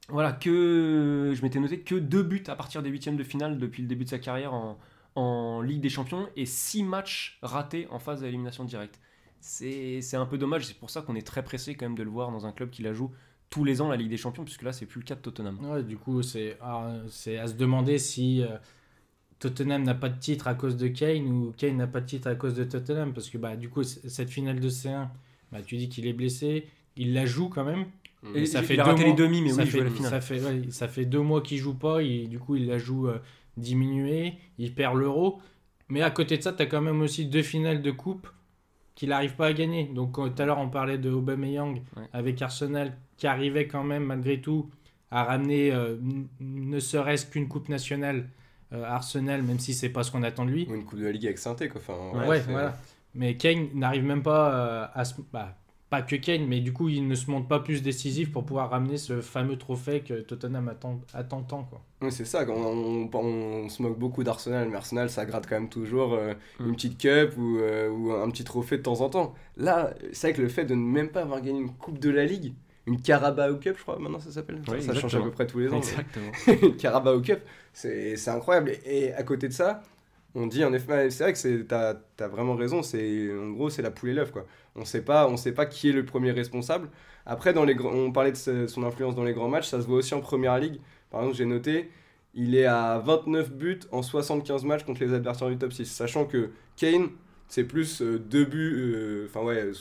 voilà, que je m'étais noté que deux buts à partir des huitièmes de finale depuis le début de sa carrière en, en Ligue des Champions et six matchs ratés en phase d'élimination directe. C'est un peu dommage, c'est pour ça qu'on est très pressé quand même de le voir dans un club qui la joue tous les ans la Ligue des Champions, puisque là c'est plus le cas de Tottenham. Ouais, du coup, c'est c'est à se demander si euh, Tottenham n'a pas de titre à cause de Kane ou Kane n'a pas de titre à cause de Tottenham. Parce que bah, du coup, cette finale de C1, bah, tu dis qu'il est blessé, il la joue quand même. Mm. Et ça il fait a deux raté mois- les demi, mais ça oui, il fait, jouait la finale. Ça fait, ouais, ça fait deux mois qu'il joue pas, et du coup, il la joue euh, diminuée, il perd l'euro. Mais à côté de ça, tu as quand même aussi deux finales de coupe qu'il n'arrive pas à gagner. Donc tout à l'heure, on parlait de Aubameyang Ouais. avec Arsenal qui arrivait quand même malgré tout à ramener euh, ne serait-ce qu'une coupe nationale euh, à Arsenal, même si c'est pas ce qu'on attend de lui. Ou une Coupe de la Ligue avec Sainté, quoi. Enfin, Ouais, ouais, c'est- voilà. Mais Kane n'arrive même pas euh, à se... bah, pas que Kane, mais du coup, il ne se montre pas plus décisif pour pouvoir ramener ce fameux trophée que Tottenham attend, attend tant. Quoi. Ouais, c'est ça, on, on- on se moque beaucoup d'Arsenal, mais Arsenal ça gratte quand même toujours euh, Mm. une petite cup ou, euh, ou un petit trophée de temps en temps. Là, c'est vrai que le fait de ne même pas avoir gagné une Coupe de la Ligue, une Carabao Cup, je crois, maintenant ça s'appelle, ça change à peu près tous les ans. Exactement. mais- *laughs* Carabao Cup, c'est c'est incroyable. Et, et à côté de ça, on dit en effet, c'est vrai que c'est- t'as as vraiment raison, c'est en gros c'est la poule et l'œuf quoi. On sait pas, on sait pas qui est le premier responsable. Après, dans les, on parlait de son influence dans les grands matchs, ça se voit aussi en première ligue. Par exemple, j'ai noté, il est à 29 buts en 75 matchs contre les adversaires du top 6. Sachant que Kane, c'est plus euh, deux buts, euh, enfin ouais,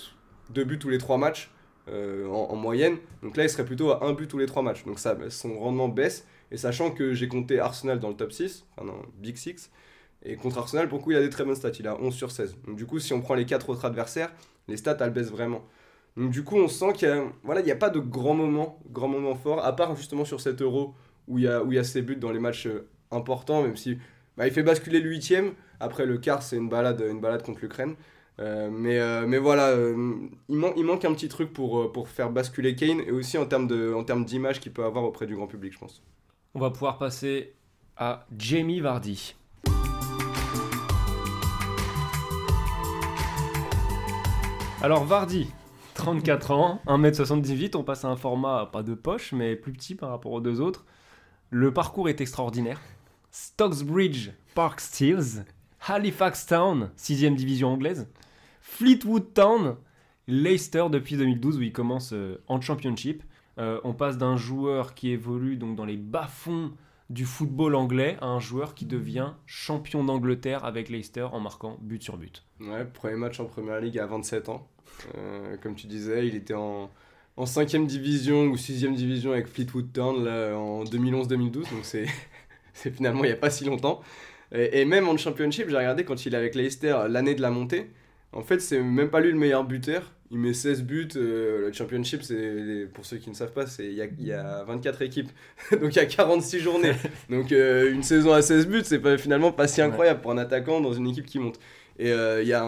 deux buts tous les trois matchs euh, en, en moyenne. Donc là, il serait plutôt à un but tous les trois matchs. Donc ça, son rendement baisse. Et sachant que j'ai compté Arsenal dans le top 6, enfin le Big 6, et contre Arsenal, pour le coup, il a des très bonnes stats. Il a 11 sur 16. Donc du coup, si on prend les quatre autres adversaires, les stats, elles baissent vraiment. Donc du coup, on sent qu'il n'y a, voilà, a pas de grand moment, grand moment fort, à part justement sur cet euro où il y a, où il y a ses buts dans les matchs euh, importants, même si bah, il fait basculer le huitième. Après, le quart, c'est une balade, une balade contre l'Ukraine. Euh, mais, euh, mais voilà, il, man- il manque un petit truc pour, pour faire basculer Kane et aussi en termes d'image qu'il peut avoir auprès du grand public, je pense. On va pouvoir passer à Jamie Vardy. Alors Vardy, 34 ans, 1m78, on passe à un format pas de poche, mais plus petit par rapport aux deux autres. Le parcours est extraordinaire. Stocksbridge Park Steels, Halifax Town, 6ème division anglaise, Fleetwood Town, Leicester depuis 2012 où il commence euh, en championship. Euh, on passe d'un joueur qui évolue donc dans les bas-fonds du football anglais à un joueur qui devient champion d'Angleterre avec Leicester en marquant but sur but. Ouais, premier match en première ligue à 27 ans. Euh, comme tu disais, il était en, en 5ème division ou 6ème division avec Fleetwood Town là, en 2011-2012, donc *laughs* c'est finalement il n'y a pas si longtemps. Et, et même en championship, j'ai regardé quand il est avec Leicester l'année de la montée. En fait, c'est même pas lui le meilleur buteur. Il met 16 buts. euh, le championship, c'est pour ceux qui ne savent pas, c'est il y y a 24 équipes. *laughs* donc il y a 46 journées. *laughs* donc euh, une saison à 16 buts, c'est finalement pas si incroyable pour un attaquant dans une équipe qui monte. Et euh, il y a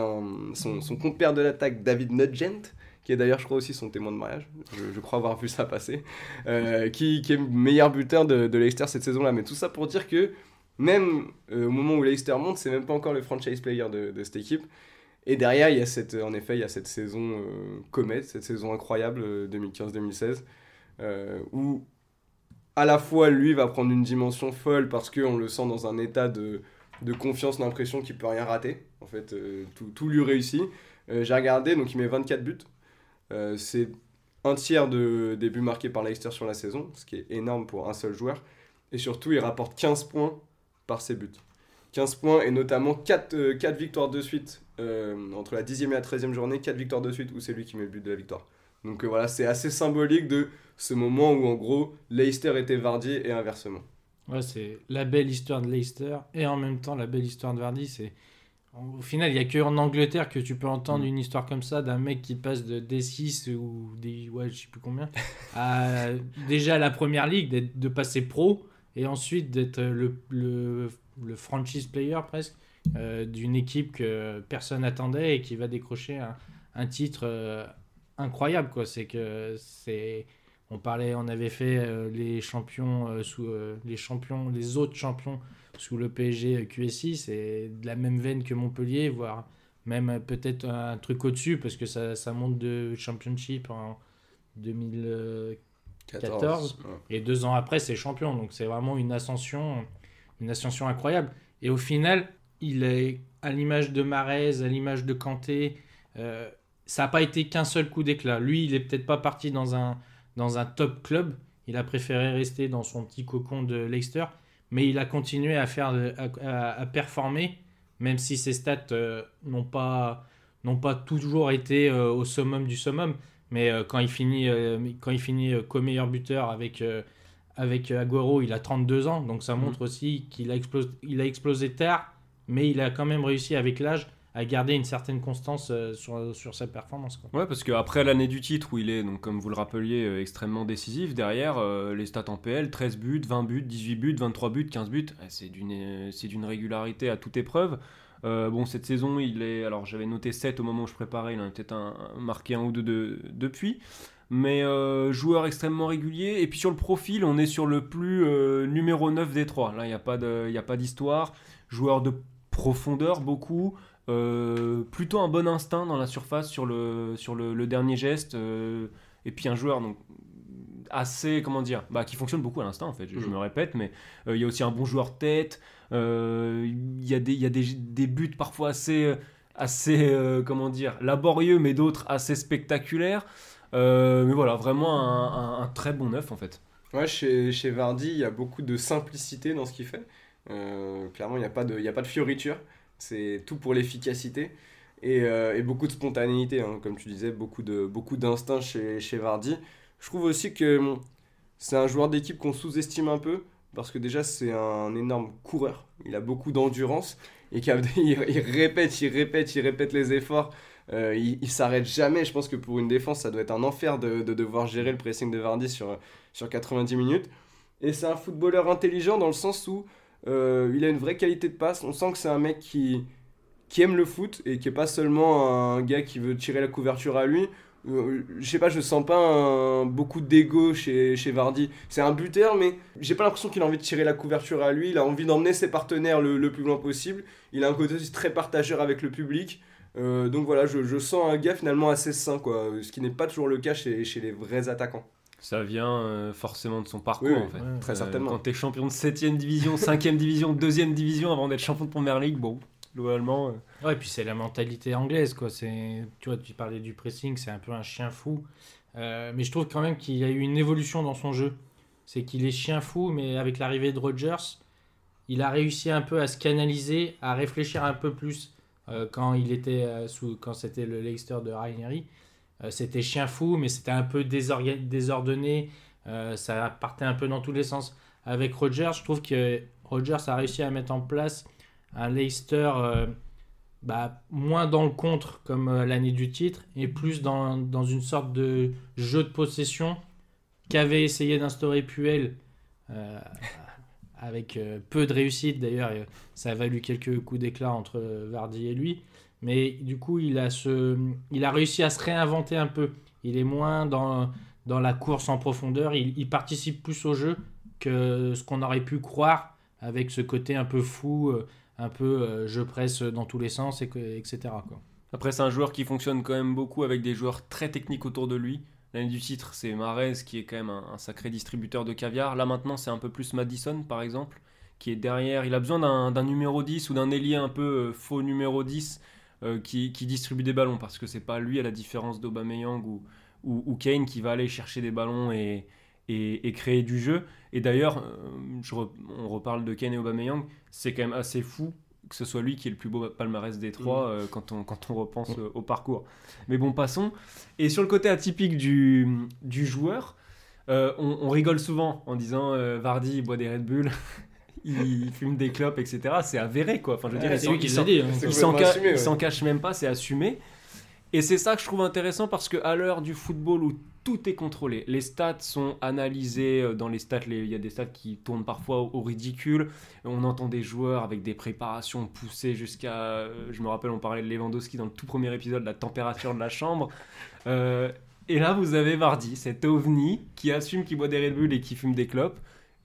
son, son compère de l'attaque, David Nugent, qui est d'ailleurs, je crois, aussi son témoin de mariage. Je, crois avoir vu ça passer. euh, qui, qui est meilleur buteur de, Leicester cette saison-là. Mais tout ça pour dire que même euh, au moment où Leicester monte, c'est même pas encore le franchise player de, cette équipe. Et derrière, il y a cette, en effet, il y a cette saison comète, cette saison incroyable euh, 2015-2016, euh, où à la fois lui va prendre une dimension folle parce qu'on le sent dans un état de, de confiance, d'impression qu'il peut rien rater. En fait, euh, tout, lui réussit. Euh, J'ai regardé, donc il met 24 buts. Euh, c'est un tiers de, des buts marqués par Leicester sur la saison, ce qui est énorme pour un seul joueur. Et surtout, il rapporte 15 points par ses buts. 15 points et notamment 4, victoires de suite euh, entre la 10e et la 13e journée, 4 victoires de suite où c'est lui qui met le but de la victoire. Donc euh, voilà, c'est assez symbolique de ce moment où en gros Leicester était Vardy et inversement. Ouais, c'est la belle histoire de Leicester et en même temps la belle histoire de Vardy. C'est au final, il n'y a que en Angleterre que tu peux entendre Mm. une histoire comme ça d'un mec qui passe de D6 ou des ouais, je sais plus combien *laughs* à déjà à la première ligue, de passer pro et ensuite d'être le, le, le franchise player presque euh, d'une équipe que personne n'attendait et qui va décrocher un, un titre euh, incroyable quoi. C'est que c'est on parlait, on avait fait euh, les champions euh, sous euh, les champions, les autres champions sous le PSG QSI, c'est de la même veine que Montpellier, voire même peut-être un truc au-dessus parce que ça, ça monte de championship en 2014 Ouais. et deux ans après c'est champion. Donc c'est vraiment une ascension, une ascension incroyable. Et au final, il est à l'image de Marez, à l'image de Kanté. ça n'a pas été qu'un seul coup d'éclat. Lui, il est peut-être pas parti dans un, dans un top club. Il a préféré rester dans son petit cocon de Leicester. Mais il a continué à, faire, à, à- à performer, même si ses stats euh, n'ont pas, pas toujours été euh, au summum du summum. Mais euh, quand il finit, quand il finit co-meilleur buteur avec, avec Aguero, il a 32 ans. Donc ça montre aussi qu'il a explosé, il a explosé tard, mais il a quand même réussi avec l'âge à garder une certaine constance euh, sur, sur sa performance. quoi. Ouais, parce qu'après l'année du titre où il est, donc, comme vous le rappeliez, euh, extrêmement décisif, derrière, euh, les stats en PL, 13 buts, 20 buts, 18 buts, 23 buts, 15 buts, euh, c'est d'une c'est d'une régularité à toute épreuve. Bon, cette saison, il est. Alors, j'avais noté 7 au moment où je préparais, il en a peut-être marqué un ou deux de- depuis. Mais joueur extrêmement régulier. Et puis sur le profil, on est sur le plus numéro 9 des trois. Là, il n'y a pas d'histoire. Joueur de profondeur, beaucoup. Euh, plutôt un bon instinct dans la surface sur le, sur le, le dernier geste. euh, et puis un joueur donc, assez, comment dire, bah, qui fonctionne beaucoup à l'instinct en fait, je, je Mhm. me répète, mais euh, il y a aussi un bon joueur tête. Il y a, des, y a des, des buts parfois assez, assez comment dire, laborieux, mais d'autres assez spectaculaires. Mais voilà, vraiment un, un- un très bon neuf en fait. Ouais, chez, chez Vardy, il y a beaucoup de simplicité dans ce qu'il fait. Clairement, il n'y a, pas de- y a pas de fioriture. C'est tout pour l'efficacité. Et, euh, beaucoup de spontanéité, hein, comme tu disais, beaucoup de beaucoup d'instinct chez, chez Vardy. Je trouve aussi que bon, c'est un joueur d'équipe qu'on sous-estime un peu, parce que déjà, c'est un énorme coureur. Il a beaucoup d'endurance. Et *laughs* il répète, il répète, il répète les efforts. Euh, il, il s'arrête jamais. Je pense que pour une défense, ça doit être un enfer de, de devoir gérer le pressing de Vardy sur, sur 90 minutes. Et c'est un footballeur intelligent dans le sens où euh, il a une vraie qualité de passe. On sent que c'est un mec qui, qui aime le foot et qui est pas seulement un gars qui veut tirer la couverture à lui. Euh, je sais pas, je sens pas un- beaucoup d'ego chez, chez Vardy. C'est un buteur, mais j'ai pas l'impression qu'il a envie de tirer la couverture à lui. Il a envie d'emmener ses partenaires le, le plus loin possible. Il a un côté aussi très partageur avec le public. Euh, donc voilà, je, je sens un gars finalement assez sain, quoi. Ce qui n'est pas toujours le cas chez, chez les vrais attaquants. Ça vient euh, forcément de son parcours Oui, en fait. ouais, très Euh, certainement. Quand t'es champion de 7ème division, *laughs* 5ème division, 2ème division avant d'être champion de première ligue, bon, globalement. euh, Ouais, et puis c'est la mentalité anglaise, quoi. C'est, tu vois, tu parlais du pressing, c'est un peu un chien fou. Euh, mais je trouve quand même qu'il y a eu une évolution dans son jeu. C'est qu'il est chien fou, mais avec l'arrivée de Rodgers, il a réussi un peu à se canaliser, à réfléchir un peu plus. Euh, quand il était euh, sous, quand c'était le Leicester de Ranieri, c'était chien fou, mais c'était un peu désordonné. Euh, ça partait un peu dans tous les sens. Avec Rodgers, je trouve que Rodgers a réussi à mettre en place un Leicester euh, bah, moins dans le contre comme euh, l'année du titre et plus dans, dans une sorte de jeu de possession qu'avait essayé d'instaurer Puel euh, avec euh, peu de réussite d'ailleurs ça a valu quelques coups d'éclat entre euh, Vardy et lui mais du coup il a, ce, il a réussi à se réinventer un peu il est moins dans, dans la course en profondeur il, participe plus au jeu que ce qu'on aurait pu croire avec ce côté un peu fou euh, un peu euh, je presse dans tous les sens, et que- etc. Après, c'est un joueur qui fonctionne quand même beaucoup avec des joueurs très techniques autour de lui. L'année du titre, c'est Marez qui est quand même un, sacré distributeur de caviar. Là maintenant, c'est un peu plus Madison, par exemple, qui est derrière. Il a besoin d'un numéro 10 ou d'un ailier un peu euh, faux numéro 10 euh, qui, qui distribue des ballons parce que c'est pas lui, à la différence d'Aubameyang ou, ou, ou Kane, qui va aller chercher des ballons et, et, et créer du jeu. Et d'ailleurs, euh, re- on reparle de Kane et Aubameyang, c'est quand même assez fou que ce soit lui qui est le plus beau palmarès des trois euh, quand, on, quand on repense euh, au parcours. Mais bon, passons. Et sur le côté atypique du, du joueur, euh, on, on rigole souvent en disant Vardy il boit des Red Bull, *laughs* il fume des clopes, etc. C'est avéré quoi. Enfin, je veux dire, C'est s'en- lui qui il l'a s'en- dit. hein. Il s'en ca- ouais. s'en cache même pas, c'est assumé. Et c'est ça que je trouve intéressant parce qu'à l'heure du football où tout est contrôlé, les stats sont analysées euh, dans les stats, les- il y a des stats qui tournent parfois au, au ridicule. On entend des joueurs avec des préparations poussées jusqu'à. euh, Je me rappelle, on parlait de Lewandowski dans le tout premier épisode, la température de la chambre. Euh, et là, vous avez Vardy, cet ovni qui assume qu'il boit des Red Bull et qui fume des clopes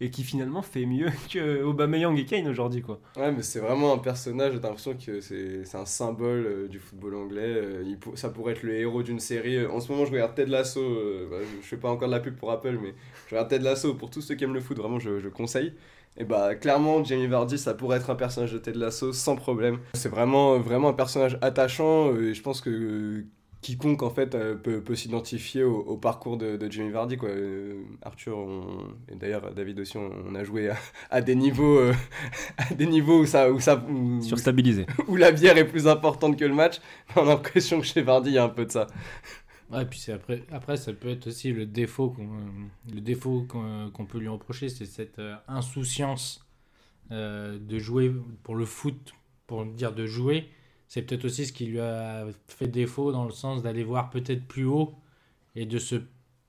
et qui finalement fait mieux *laughs* que Aubameyang et Kane aujourd'hui, quoi. Ouais, mais c'est vraiment un personnage, t'as l'impression que c'est un symbole euh, du football anglais. euh, ça pourrait être le héros d'une série. Euh, En ce moment, je regarde Ted Lasso. bah, je, je fais pas encore de la pub pour Apple, mais je regarde Ted Lasso. Pour tous ceux qui aiment le foot, vraiment, je, je conseille. Et bah, clairement, Jamie Vardy, ça pourrait être un personnage de Ted Lasso sans problème. C'est vraiment, vraiment un personnage attachant. et je pense que quiconque, en fait, euh, peut, peut s'identifier au, au parcours de, de Jamie Vardy, quoi. Euh, Arthur, on- et d'ailleurs, David aussi, on, on a joué à, à des niveaux. euh, *laughs* à des niveaux où ça, où ça, où, Surstabilisé. *laughs* où la bière est plus importante que le match. On a l'impression que chez Vardy, il y a un peu de ça. Ouais, puis c'est après, après, ça peut être aussi le défaut qu'on euh, le défaut qu'on peut lui reprocher, c'est cette euh, insouciance euh, de jouer pour le foot, pour dire de jouer. C'est peut-être aussi ce qui lui a fait défaut dans le sens d'aller voir peut-être plus haut et de se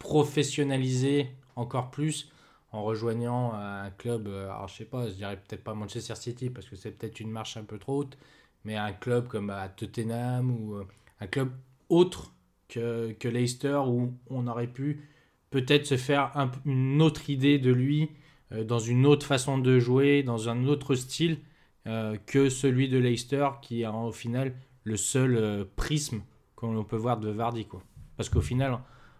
professionnaliser encore plus en rejoignant un club, euh, alors je sais pas, je dirais peut-être pas Manchester City parce que c'est peut-être une marche un peu trop haute, mais un club comme à Tottenham ou euh, un club autre que, que Leicester où on aurait pu peut-être se faire une autre idée de lui euh, dans une autre façon de jouer, dans un autre style euh, que celui de Leicester qui est en- au final le seul euh, prisme qu'on peut voir de Vardy. Quoi. Parce qu'au final,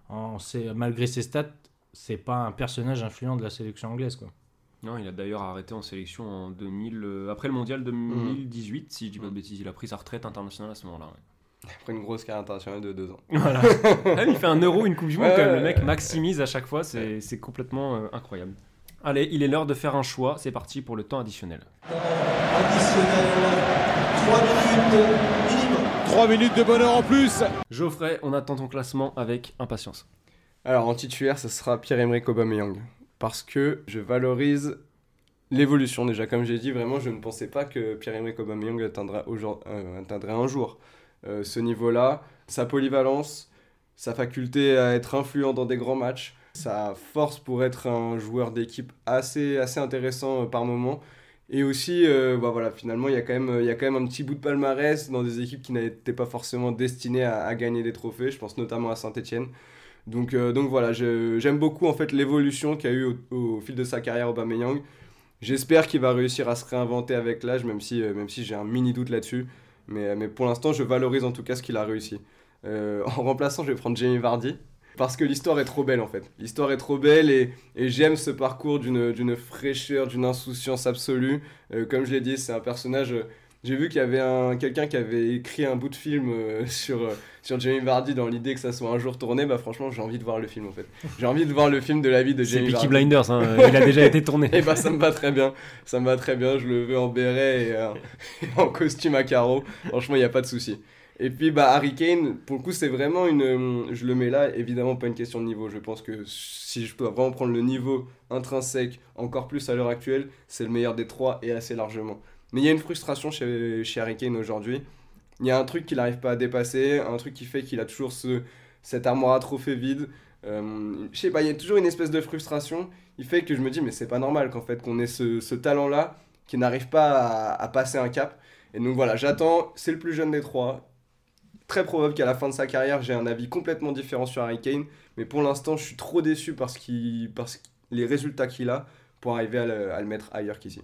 en- malgré ses stats, c'est pas un personnage influent de la sélection anglaise. Quoi. Non, il a d'ailleurs arrêté en sélection en 2000, euh, après le mondial 2018, si je dis pas de bêtises. Il a pris sa retraite internationale à ce moment-là. ouais. *laughs* Après une grosse carrière internationale de deux ans. Voilà. *laughs* Ah, il fait un euro, une Coupe du Monde, Ouais, quand même. ouais, Le mec maximise à chaque fois, c'est c'est complètement euh, incroyable. Allez, il est l'heure de faire un choix. C'est parti pour le temps additionnel. Additionnel, 3 minutes minimum. 3 minutes de bonheur en plus Geoffrey, on attend ton classement avec impatience. Alors en titulaire, ce sera Pierre-Emerick Aubameyang. Parce que je valorise l'évolution déjà. Comme j'ai dit, vraiment, je ne pensais pas que Pierre-Emerick Aubameyang atteindra euh, atteindrait un jour euh, ce niveau-là. Sa polyvalence, sa faculté à être influent dans des grands matchs, Sa force pour être un joueur d'équipe assez, assez intéressant euh, par moment. Et aussi, euh, bah voilà, finalement, il y, a quand même, y a quand même un petit bout de palmarès dans des équipes qui n'étaient pas forcément destinées à, gagner des trophées. Je pense notamment à Saint-Etienne. Donc, euh, donc voilà, j'aime beaucoup en fait l'évolution qu'a eu au, au fil de sa carrière Aubameyang. J'espère qu'il va réussir à se réinventer avec l'âge, même si, euh, si j'ai un mini doute là-dessus. Mais, mais pour l'instant, je valorise en tout cas ce qu'il a réussi. *laughs* En remplaçant, je vais prendre Jamie Vardy. Parce que l'histoire est trop belle en fait. L'histoire est trop belle et, et j'aime ce parcours d'une fraîcheur, d'une insouciance absolue. Euh, comme je l'ai dit, c'est un personnage. euh, J'ai vu qu'il y avait un- quelqu'un qui avait écrit un bout de film euh, *laughs* sur, sur Jamie Vardy dans l'idée que ça soit un jour tourné. Bah franchement, j'ai envie de voir le film en fait. J'ai envie de voir le film de la vie de C'est Jamie Peaky Vardy. Blinders, hein, il a déjà été tourné. *laughs* Et bah ça me va très bien, ça me va très bien, je le veux en béret et, *laughs* et en costume à carreaux, franchement il n'y a pas de souci. Et puis bah Harry Kane, pour le coup c'est vraiment une... euh, Je le mets là, évidemment pas une question de niveau, je pense que si je dois vraiment prendre le niveau intrinsèque, encore plus à l'heure actuelle, c'est le meilleur des trois et assez largement. Mais il y a une frustration chez, chez Harry Kane aujourd'hui, il y a un truc qu'il n'arrive pas à dépasser, un truc qui fait qu'il a toujours ce, cette armoire à trophées vide. Euh, je sais pas, il y a toujours une espèce de frustration il fait que je me dis, mais c'est pas normal qu'en fait, qu'on ait ce, ce talent-là qui n'arrive pas à, à passer un cap. Et donc voilà, j'attends, c'est le plus jeune des trois. Très probable qu'à la fin de sa carrière, j'ai un avis complètement différent sur Harry Kane. Mais pour l'instant, je suis trop déçu parce, qu'il, parce que les résultats qu'il a pour arriver à le, à le mettre ailleurs qu'ici.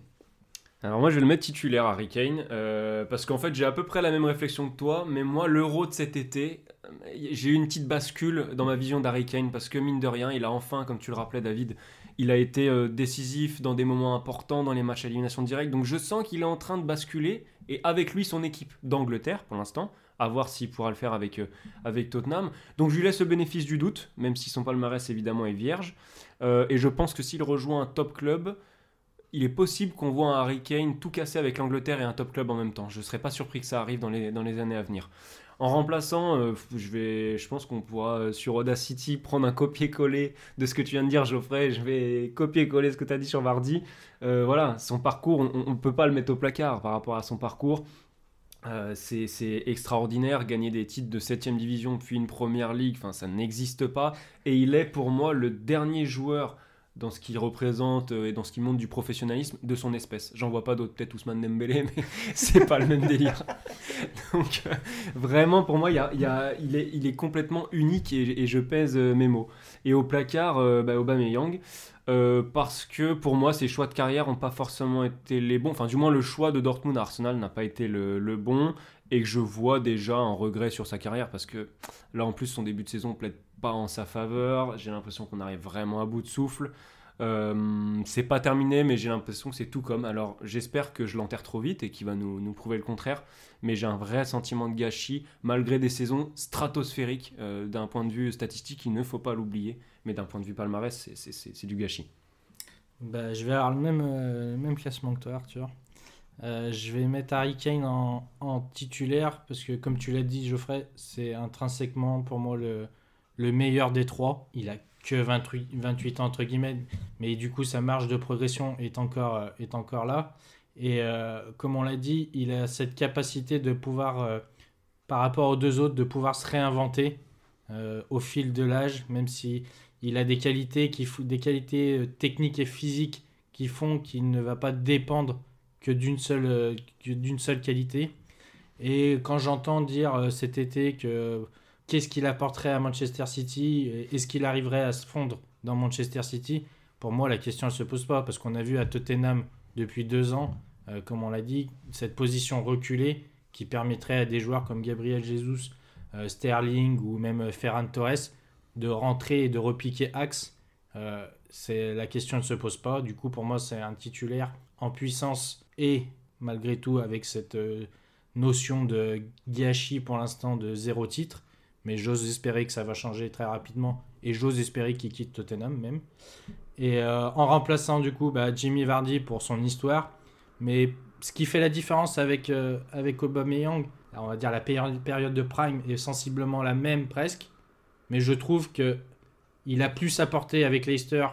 Alors moi je vais le mettre titulaire Harry Kane euh, parce qu'en fait j'ai à peu près la même réflexion que toi mais moi l'euro de cet été euh, j'ai eu une petite bascule dans ma vision d'Harry Kane parce que mine de rien il a enfin comme tu le rappelais David il a été euh, décisif dans des moments importants dans les matchs à élimination directe donc je sens qu'il est en train de basculer et avec lui son équipe d'Angleterre pour l'instant à voir s'il pourra le faire avec, euh, avec Tottenham donc je lui laisse le bénéfice du doute même si son palmarès évidemment est vierge Euh, et je pense que s'il rejoint un top club il est possible qu'on voit un Harry Kane tout casser avec l'Angleterre et un top club en même temps. Je ne serais pas surpris que ça arrive dans les, dans les années à venir. En remplaçant, euh, je, vais, je pense qu'on pourra sur Audacity prendre un copier-coller de ce que tu viens de dire, Geoffrey. Je vais copier-coller ce que tu as dit sur Vardy. Voilà, son parcours, on ne peut pas le mettre au placard par rapport à son parcours. Euh, c'est extraordinaire, gagner des titres de 7ème division puis une première ligue, ça n'existe pas. Et il est pour moi le dernier joueur dans ce qu'il représente euh, et dans ce qu'il montre du professionnalisme de son espèce. J'en vois pas d'autres, peut-être Ousmane Dembélé, *laughs* mais c'est pas le même délire. *laughs* Donc euh, vraiment pour moi, il, est, complètement unique et, je pèse euh, mes mots. Et au placard, euh, bah, Aubameyang, parce que pour moi, ses choix de carrière n'ont pas forcément été les bons. Enfin, du moins, le choix de Dortmund à Arsenal n'a pas été le, le bon et que je vois déjà un regret sur sa carrière parce que là, en plus, son début de saison plaide pas en sa faveur. J'ai l'impression qu'on arrive vraiment à bout de souffle. Euh, c'est pas terminé, mais j'ai l'impression que c'est tout comme. Alors, j'espère que je l'enterre trop vite et qu'il va nous, nous prouver le contraire. Mais j'ai un vrai sentiment de gâchis, malgré des saisons stratosphériques euh, d'un point de vue statistique, il ne faut pas l'oublier. Mais d'un point de vue palmarès, c'est- du gâchis. Bah, je vais avoir le même, euh, même classement que toi, Arthur. Je vais mettre Harry Kane en, en titulaire parce que, comme tu l'as dit, Geoffrey, c'est intrinsèquement pour moi le, le meilleur des trois. Il a que 28, 28 ans, entre guillemets, mais du coup, sa marge de progression est encore, euh, est encore là. Et euh, comme on l'a dit, il a cette capacité de pouvoir, euh, par rapport aux deux autres, de pouvoir se réinventer au fil de l'âge, même si il a des qualités, qui des qualités techniques et physiques qui font qu'il ne va pas dépendre que d'une seule, d'une seule qualité. Et quand j'entends dire cet été que qu'est-ce qu'il apporterait à Manchester City, est-ce qu'il arriverait à se fondre dans Manchester City, pour moi la question ne se pose pas, parce qu'on a vu à Tottenham depuis deux ans, euh, comme on l'a dit, cette position reculée qui permettrait à des joueurs comme Gabriel Jesus, euh, Sterling ou même euh, Ferran Torres de rentrer et de repiquer axe. La question ne se pose pas. Du coup, pour moi, c'est un titulaire en puissance et malgré tout avec cette notion de gâchis pour l'instant de zéro titre. Mais j'ose espérer que ça va changer très rapidement et j'ose espérer qu'il quitte Tottenham même. Et euh, en remplaçant du coup bah, Jimmy Vardy pour son histoire. Mais ce qui fait la différence avec, euh, avec Aubameyang, on va dire la péri- période de prime est sensiblement la même presque. Mais je trouve que il a plus apporté avec Leicester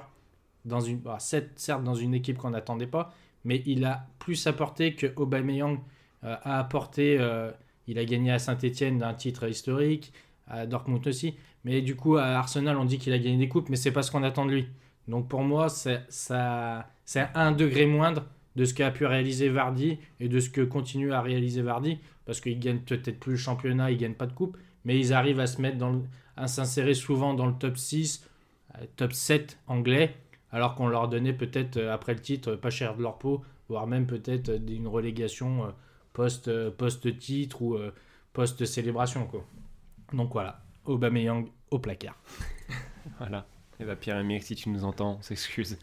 dans une, bah, certes dans une équipe qu'on n'attendait pas, mais il a plus apporté que Aubameyang euh, a apporté. euh, il a gagné à Saint-Etienne d'un titre historique, à Dortmund aussi, Mais du coup, à Arsenal, on dit qu'il a gagné des coupes, mais c'est pas ce qu'on attend de lui. Donc pour moi, c'est un degré moindre de ce qu'a pu réaliser Vardy et de ce que continue à réaliser Vardy, parce qu'il gagne peut-être plus le championnat, il gagne pas de coupe, mais ils arrivent à se mettre à s'insérer souvent dans le top 6, euh, top 7 anglais, alors qu'on leur donnait peut-être euh, après le titre pas cher de leur peau, voire même peut-être euh, une relégation post, post-titre ou post-célébration. quoi. Donc voilà, Aubameyang au placard. *laughs* Voilà. Et bah Pierre-Emerick, si tu nous entends, on s'excuse.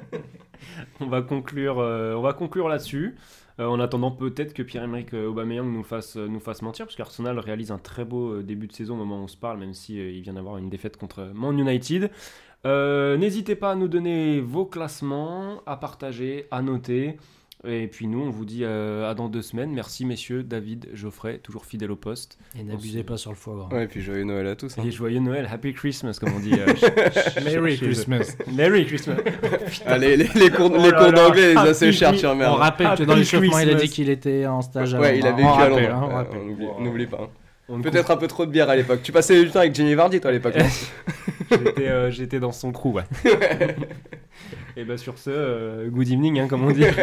*laughs* on va conclure, euh, on va conclure là-dessus. Euh, en attendant peut-être que Pierre-Emerick euh, Aubameyang nous fasse, nous fasse mentir, parce qu'Arsenal réalise un très beau début de saison au moment où on se parle, même si euh, il vient d'avoir une défaite contre Man United. N'hésitez pas à nous donner vos classements, à partager, à noter. Et puis nous, on vous dit euh, à dans deux semaines. Merci messieurs, David, Geoffrey, toujours fidèle au poste. Et n'abusez pas sur le foie gras. Ouais, et puis joyeux Noël à tous. hein. Et joyeux Noël, Happy Christmas, comme on dit. euh, *laughs* Merry. Christmas. Merry Christmas. *laughs* Allez, les, les cours, Oh les cours d'anglais, les happy assez chers, Christmas. tiens, On rappelle que dans l'échauffement, il a dit qu'il était en stage à Ouais, il a vécu à Londres. hein, Ouais, n'oublie pas. Peut-être un peu trop de bière à l'époque. Tu passais du temps avec Jenny Vardy, toi, à l'époque. *laughs* J'étais, euh, j'étais dans son crew, *laughs* ouais. Et bah sur ce, euh, good evening, hein, comme on dit. *laughs*